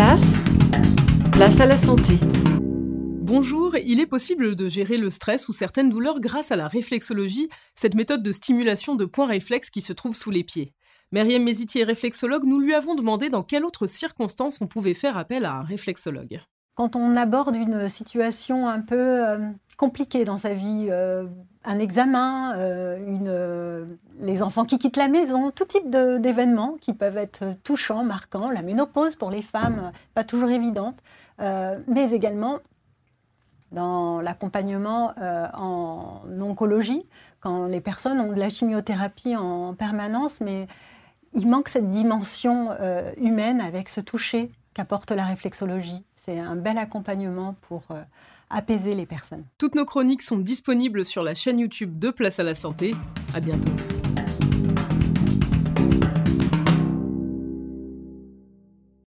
place, place à la santé. Bonjour, il est possible de gérer le stress ou certaines douleurs grâce à la réflexologie, cette méthode de stimulation de points réflexes qui se trouve sous les pieds. Myriam Mézitier, réflexologue, nous lui avons demandé dans quelles autres circonstances on pouvait faire appel à un réflexologue. Quand on aborde une situation un peu euh, compliquée dans sa vie, euh, un examen, euh, les enfants qui quittent la maison, tout type d'événements qui peuvent être touchants, marquants, la ménopause pour les femmes, pas toujours évidente, mais également dans l'accompagnement euh, en oncologie, quand les personnes ont de la chimiothérapie en permanence, mais il manque cette dimension euh, humaine avec ce toucher qu'apporte la réflexologie. C'est un bel accompagnement pour euh, apaiser les personnes. Toutes nos chroniques sont disponibles sur la chaîne YouTube de Place à la Santé. À bientôt.